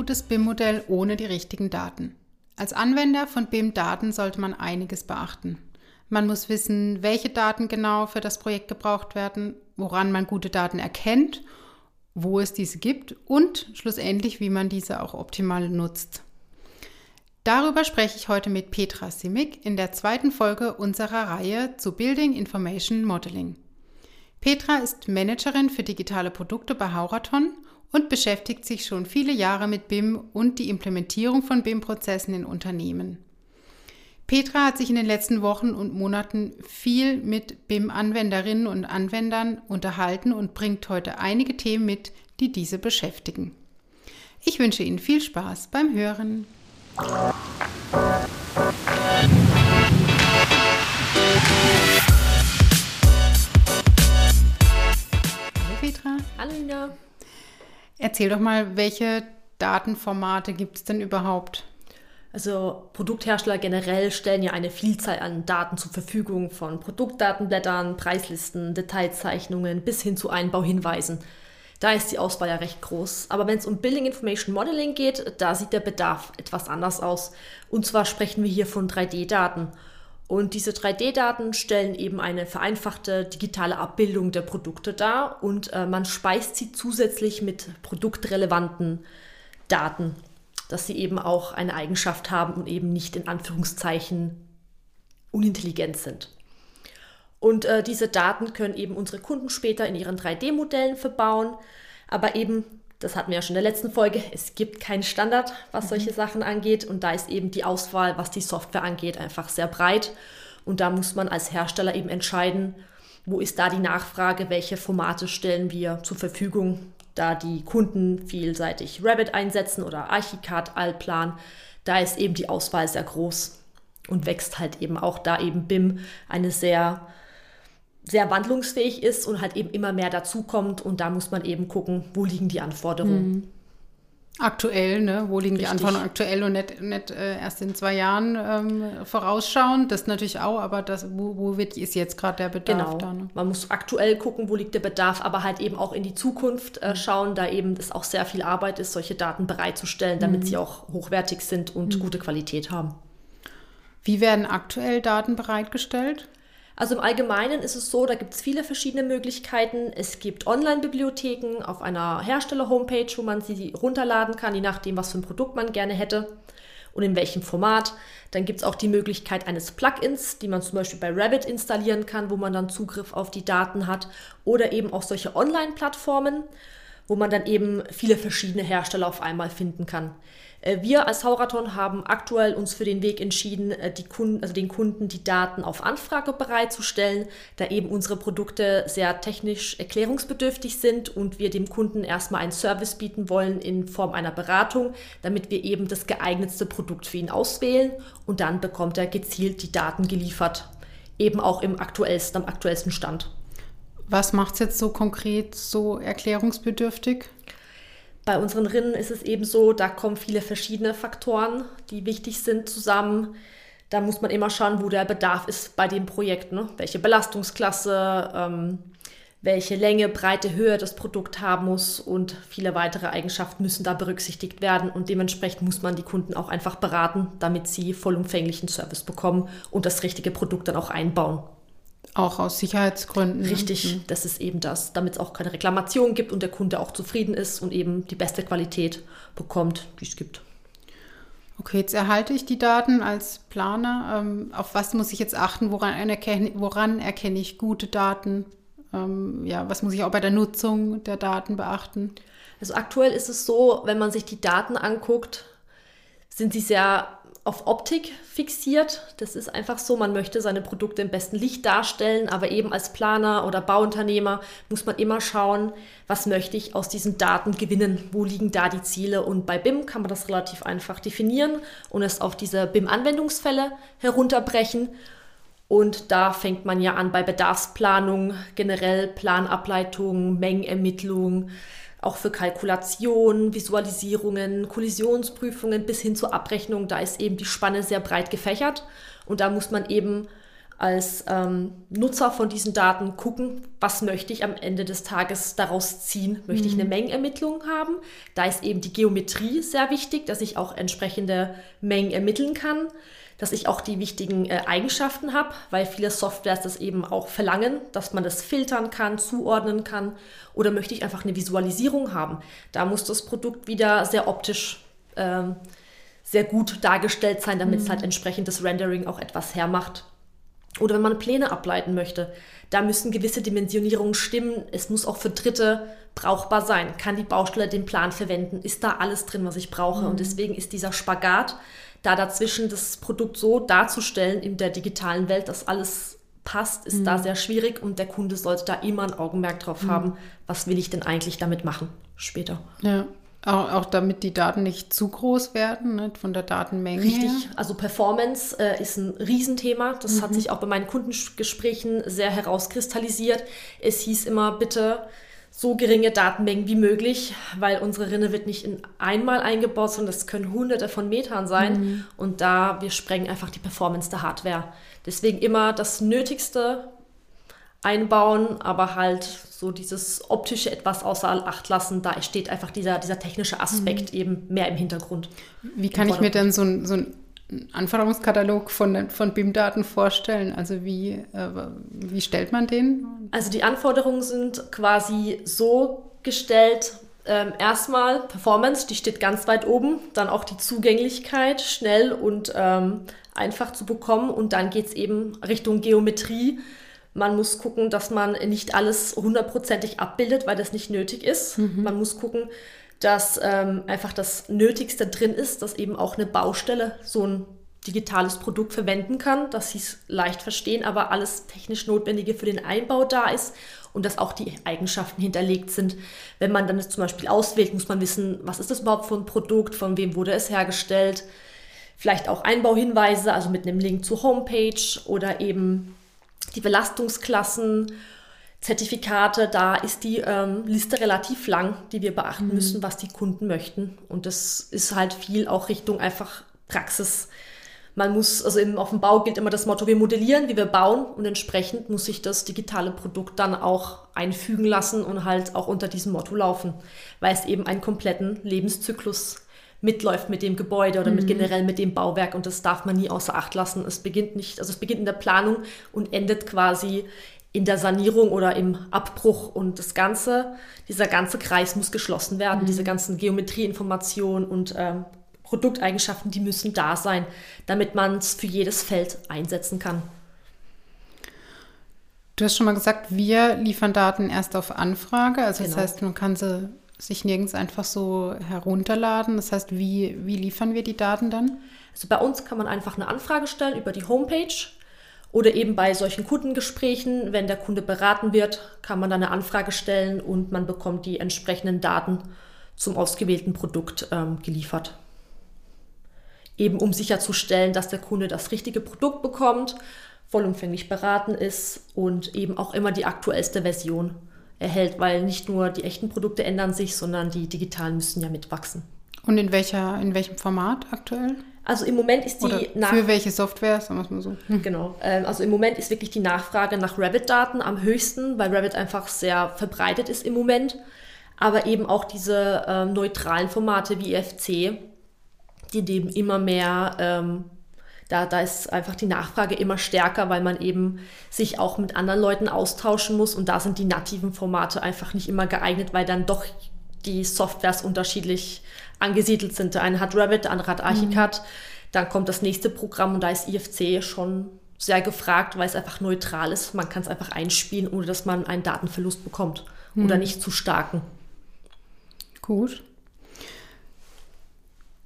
gutes BIM-Modell ohne die richtigen Daten? Als Anwender von BIM-Daten sollte man einiges beachten. Man muss wissen, welche Daten genau für das Projekt gebraucht werden, woran man gute Daten erkennt, wo es diese gibt und schlussendlich, wie man diese auch optimal nutzt. Darüber spreche ich heute mit Petra Simic in der zweiten Folge unserer Reihe zu Building Information Modeling. Petra ist Managerin für digitale Produkte bei Hauraton und beschäftigt sich schon viele Jahre mit BIM und die Implementierung von BIM-Prozessen in Unternehmen. Petra hat sich in den letzten Wochen und Monaten viel mit BIM-Anwenderinnen und Anwendern unterhalten und bringt heute einige Themen mit, die diese beschäftigen. Ich wünsche Ihnen viel Spaß beim Hören. Hallo Petra. Hallo Nina. Erzähl doch mal, welche Datenformate gibt es denn überhaupt? Also Produkthersteller generell stellen ja eine Vielzahl an Daten zur Verfügung, von Produktdatenblättern, Preislisten, Detailzeichnungen bis hin zu Einbauhinweisen. Da ist die Auswahl ja recht groß. Aber wenn es um Building Information Modeling geht, da sieht der Bedarf etwas anders aus. Und zwar sprechen wir hier von 3D-Daten. Und diese 3D-Daten stellen eben eine vereinfachte digitale Abbildung der Produkte dar und äh, man speist sie zusätzlich mit produktrelevanten Daten dass sie eben auch eine Eigenschaft haben und eben nicht in Anführungszeichen unintelligent sind. Und äh, diese Daten können eben unsere Kunden später in ihren 3D-Modellen verbauen. Aber eben, das hatten wir ja schon in der letzten Folge, es gibt keinen Standard, was mhm. solche Sachen angeht. Und da ist eben die Auswahl, was die Software angeht, einfach sehr breit. Und da muss man als Hersteller eben entscheiden, wo ist da die Nachfrage, welche Formate stellen wir zur Verfügung, da die Kunden vielseitig Revit einsetzen oder Archicad, Altplan, da ist eben die Auswahl sehr groß und wächst halt eben auch da eben BIM eine sehr sehr wandlungsfähig ist und halt eben immer mehr dazukommt und da muss man eben gucken, wo liegen die Anforderungen. Mhm. Aktuell, ne? Wo liegen Richtig. die Anforderungen aktuell und nicht, nicht äh, erst in zwei Jahren ähm, vorausschauen? Das natürlich auch, aber das, wo, wo wird, ist jetzt gerade der Bedarf genau. da? Ne? Man muss aktuell gucken, wo liegt der Bedarf, aber halt eben auch in die Zukunft äh, schauen, da eben es auch sehr viel Arbeit ist, solche Daten bereitzustellen, damit mhm. sie auch hochwertig sind und mhm. gute Qualität haben. Wie werden aktuell Daten bereitgestellt? Also im Allgemeinen ist es so, da gibt es viele verschiedene Möglichkeiten. Es gibt Online-Bibliotheken auf einer Hersteller-Homepage, wo man sie runterladen kann, je nachdem, was für ein Produkt man gerne hätte und in welchem Format. Dann gibt es auch die Möglichkeit eines Plugins, die man zum Beispiel bei Rabbit installieren kann, wo man dann Zugriff auf die Daten hat. Oder eben auch solche Online-Plattformen, wo man dann eben viele verschiedene Hersteller auf einmal finden kann. Äh, wir als Hauraton haben aktuell uns für den Weg entschieden, äh, die Kunden, also den Kunden die Daten auf Anfrage bereitzustellen, da eben unsere Produkte sehr technisch erklärungsbedürftig sind und wir dem Kunden erstmal einen Service bieten wollen in Form einer Beratung, damit wir eben das geeignetste Produkt für ihn auswählen und dann bekommt er gezielt die Daten geliefert, eben auch im aktuellsten, am aktuellsten Stand. Was macht es jetzt so konkret so erklärungsbedürftig? Bei unseren Rinnen ist es eben so, da kommen viele verschiedene Faktoren, die wichtig sind, zusammen. Da muss man immer schauen, wo der Bedarf ist bei dem Projekt. Ne? Welche Belastungsklasse, ähm, welche Länge, Breite, Höhe das Produkt haben muss und viele weitere Eigenschaften müssen da berücksichtigt werden. Und dementsprechend muss man die Kunden auch einfach beraten, damit sie vollumfänglichen Service bekommen und das richtige Produkt dann auch einbauen. Auch aus Sicherheitsgründen. Richtig, mhm. das ist eben das, damit es auch keine Reklamation gibt und der Kunde auch zufrieden ist und eben die beste Qualität bekommt, die es gibt. Okay, jetzt erhalte ich die Daten als Planer. Ähm, auf was muss ich jetzt achten? Woran erkenne, woran erkenne ich gute Daten? Ähm, ja, was muss ich auch bei der Nutzung der Daten beachten? Also aktuell ist es so, wenn man sich die Daten anguckt, sind sie sehr auf Optik fixiert. Das ist einfach so, man möchte seine Produkte im besten Licht darstellen, aber eben als Planer oder Bauunternehmer muss man immer schauen, was möchte ich aus diesen Daten gewinnen, wo liegen da die Ziele. Und bei BIM kann man das relativ einfach definieren und es auf diese BIM-Anwendungsfälle herunterbrechen. Und da fängt man ja an bei Bedarfsplanung, generell Planableitung, Mengenermittlung, auch für Kalkulationen, Visualisierungen, Kollisionsprüfungen bis hin zur Abrechnung. Da ist eben die Spanne sehr breit gefächert und da muss man eben als ähm, Nutzer von diesen Daten gucken, was möchte ich am Ende des Tages daraus ziehen? Möchte ich eine Mhm. Mengenermittlung haben? Da ist eben die Geometrie sehr wichtig, dass ich auch entsprechende Mengen ermitteln kann, dass ich auch die wichtigen äh, Eigenschaften habe, weil viele Softwares das eben auch verlangen, dass man das filtern kann, zuordnen kann. Oder möchte ich einfach eine Visualisierung haben? Da muss das Produkt wieder sehr optisch ähm, sehr gut dargestellt sein, damit es halt entsprechend das Rendering auch etwas hermacht. Oder wenn man Pläne ableiten möchte, da müssen gewisse Dimensionierungen stimmen. Es muss auch für Dritte brauchbar sein. Kann die Baustelle den Plan verwenden? Ist da alles drin, was ich brauche? Und deswegen ist dieser Spagat, da dazwischen das Produkt so darzustellen in der digitalen Welt, dass alles passt, ist da sehr schwierig und der Kunde sollte da immer ein Augenmerk drauf haben, was will ich denn eigentlich damit machen später. Ja. Auch, auch damit die Daten nicht zu groß werden, ne, von der Datenmenge. Richtig, also Performance äh, ist ein Riesenthema. Das hat sich auch bei meinen Kundengesprächen sehr herauskristallisiert. Es hieß immer, bitte so geringe Datenmengen wie möglich, weil unsere Rinne wird nicht in einmal eingebaut, sondern das können hunderte von Metern sein. Und da, wir sprengen einfach die Performance der Hardware. Deswegen immer das Nötigste einbauen, aber halt so dieses optische etwas außer Acht lassen. Da steht einfach dieser, dieser technische Aspekt eben mehr im Hintergrund. Wie kann ich mir denn so ein, so ein Anforderungskatalog von, von BIM-Daten vorstellen? Also wie, äh, wie stellt man den? Also die Anforderungen sind quasi so gestellt, ähm, erstmal Performance, die steht ganz weit oben, dann auch die Zugänglichkeit, schnell und ähm, einfach zu bekommen und dann geht es eben Richtung Geometrie. Man muss gucken, dass man nicht alles hundertprozentig abbildet, weil das nicht nötig ist. Man muss gucken, dass ähm, einfach das Nötigste drin ist, dass eben auch eine Baustelle so ein digitales Produkt verwenden kann, dass sie es leicht verstehen, aber alles technisch Notwendige für den Einbau da ist und dass auch die Eigenschaften hinterlegt sind. Wenn man dann es zum Beispiel auswählt, muss man wissen, was ist das überhaupt für ein Produkt, von wem wurde es hergestellt, vielleicht auch Einbauhinweise, also mit einem Link zur Homepage oder eben die Belastungsklassen, Zertifikate, da ist die ähm, Liste relativ lang, die wir beachten Mhm. müssen, was die Kunden möchten. Und das ist halt viel auch Richtung einfach Praxis. Man muss, also im, auf dem Bau gilt immer das Motto, wir modellieren, wie wir bauen und entsprechend muss sich das digitale Produkt dann auch einfügen lassen und halt auch unter diesem Motto laufen, weil es eben einen kompletten Lebenszyklus mitläuft mit dem Gebäude oder mit generell mit dem Bauwerk und das darf man nie außer Acht lassen. Es beginnt nicht, also es beginnt in der Planung und endet quasi in der Sanierung oder im Abbruch und das Ganze, dieser ganze Kreis muss geschlossen werden, diese ganzen Geometrieinformationen und ähm, Produkteigenschaften, die müssen da sein, damit man es für jedes Feld einsetzen kann. Du hast schon mal gesagt, wir liefern Daten erst auf Anfrage. Also das Genau. heißt, man kann sie sich nirgends einfach so herunterladen. Das heißt, wie, wie liefern wir die Daten dann? Also bei uns kann man einfach eine Anfrage stellen über die Homepage oder eben bei solchen Kundengesprächen, wenn der Kunde beraten wird, kann man dann eine Anfrage stellen und man bekommt die entsprechenden Daten zum ausgewählten Produkt ähm, geliefert. Eben um sicherzustellen, dass der Kunde das richtige Produkt bekommt, vollumfänglich beraten ist und eben auch immer die aktuellste Version erhält, weil nicht nur die echten Produkte ändern sich, sondern die digitalen müssen ja mitwachsen. Und in, welcher, in welchem Format aktuell? Also im Moment ist die Oder Nach für welche Software, sagen wir es mal so. Hm. Genau. Ähm, also im Moment ist wirklich die Nachfrage nach Rabbit-Daten am höchsten, weil Rabbit einfach sehr verbreitet ist im Moment. Aber eben auch diese ähm, neutralen Formate wie EFC, die nehmen immer mehr, ähm, da, da ist einfach die Nachfrage immer stärker, weil man eben sich auch mit anderen Leuten austauschen muss. Und da sind die nativen Formate einfach nicht immer geeignet, weil dann doch die Softwares unterschiedlich angesiedelt sind. Der eine hat Rabbit, der andere hat Archicad. Dann kommt das nächste Programm und da ist IFC schon sehr gefragt, weil es einfach neutral ist. Man kann es einfach einspielen, ohne dass man einen Datenverlust bekommt oder nicht zu starken. Gut.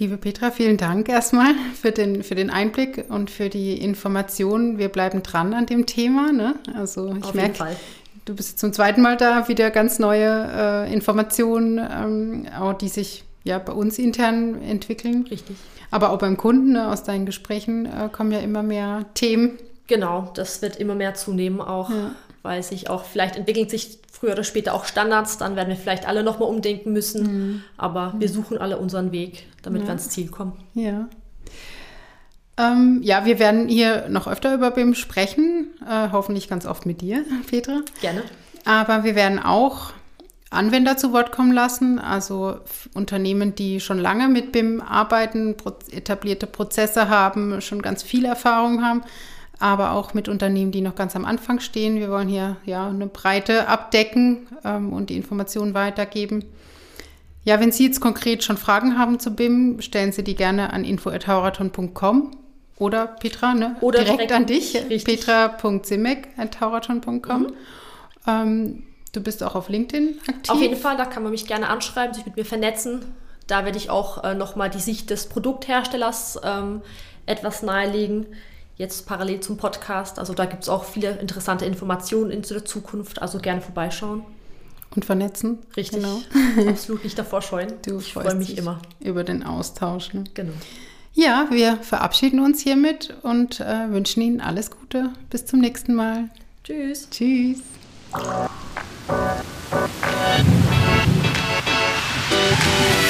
Liebe Petra, vielen Dank erstmal für den, für den Einblick und für die Informationen. Wir bleiben dran an dem Thema. Ne? Also ich Auf jeden merke, Fall. du bist zum zweiten Mal da, wieder ganz neue äh, Informationen, ähm, auch die sich ja bei uns intern entwickeln. Richtig. Aber auch beim Kunden, ne, aus deinen Gesprächen äh, kommen ja immer mehr Themen. Genau, das wird immer mehr zunehmen auch, Ja. weil sich auch, vielleicht entwickeln sich früher oder später auch Standards, dann werden wir vielleicht alle nochmal umdenken müssen. Aber wir suchen alle unseren Weg, damit wir ans Ziel kommen. Ja. Ähm, ja, wir werden hier noch öfter über BIM sprechen, äh, hoffentlich ganz oft mit dir, Petra. Gerne. Aber wir werden auch Anwender zu Wort kommen lassen, also Unternehmen, die schon lange mit BIM arbeiten, etablierte Prozesse haben, schon ganz viel Erfahrung haben, aber auch mit Unternehmen, die noch ganz am Anfang stehen. Wir wollen hier ja eine Breite abdecken ähm, und die Informationen weitergeben. Ja, wenn Sie jetzt konkret schon Fragen haben zu BIM, stellen Sie die gerne an info.hauraton.com oder Petra, ne? Oder direkt, direkt an dich, petra.simek.hauraton.com. Mhm. Ähm, du bist auch auf LinkedIn aktiv. Auf jeden Fall, da kann man mich gerne anschreiben, sich mit mir vernetzen. Da werde ich auch äh, nochmal die Sicht des Produktherstellers ähm, etwas nahelegen jetzt parallel zum Podcast. Also da gibt es auch viele interessante Informationen in der Zukunft. Also gerne vorbeischauen. Und vernetzen. Richtig. Genau. Absolut nicht davor scheuen. Du ich freue mich immer. Über den Austausch. Ne? Genau. Ja, wir verabschieden uns hiermit und äh, wünschen Ihnen alles Gute. Bis zum nächsten Mal. Tschüss. Tschüss. Thank you.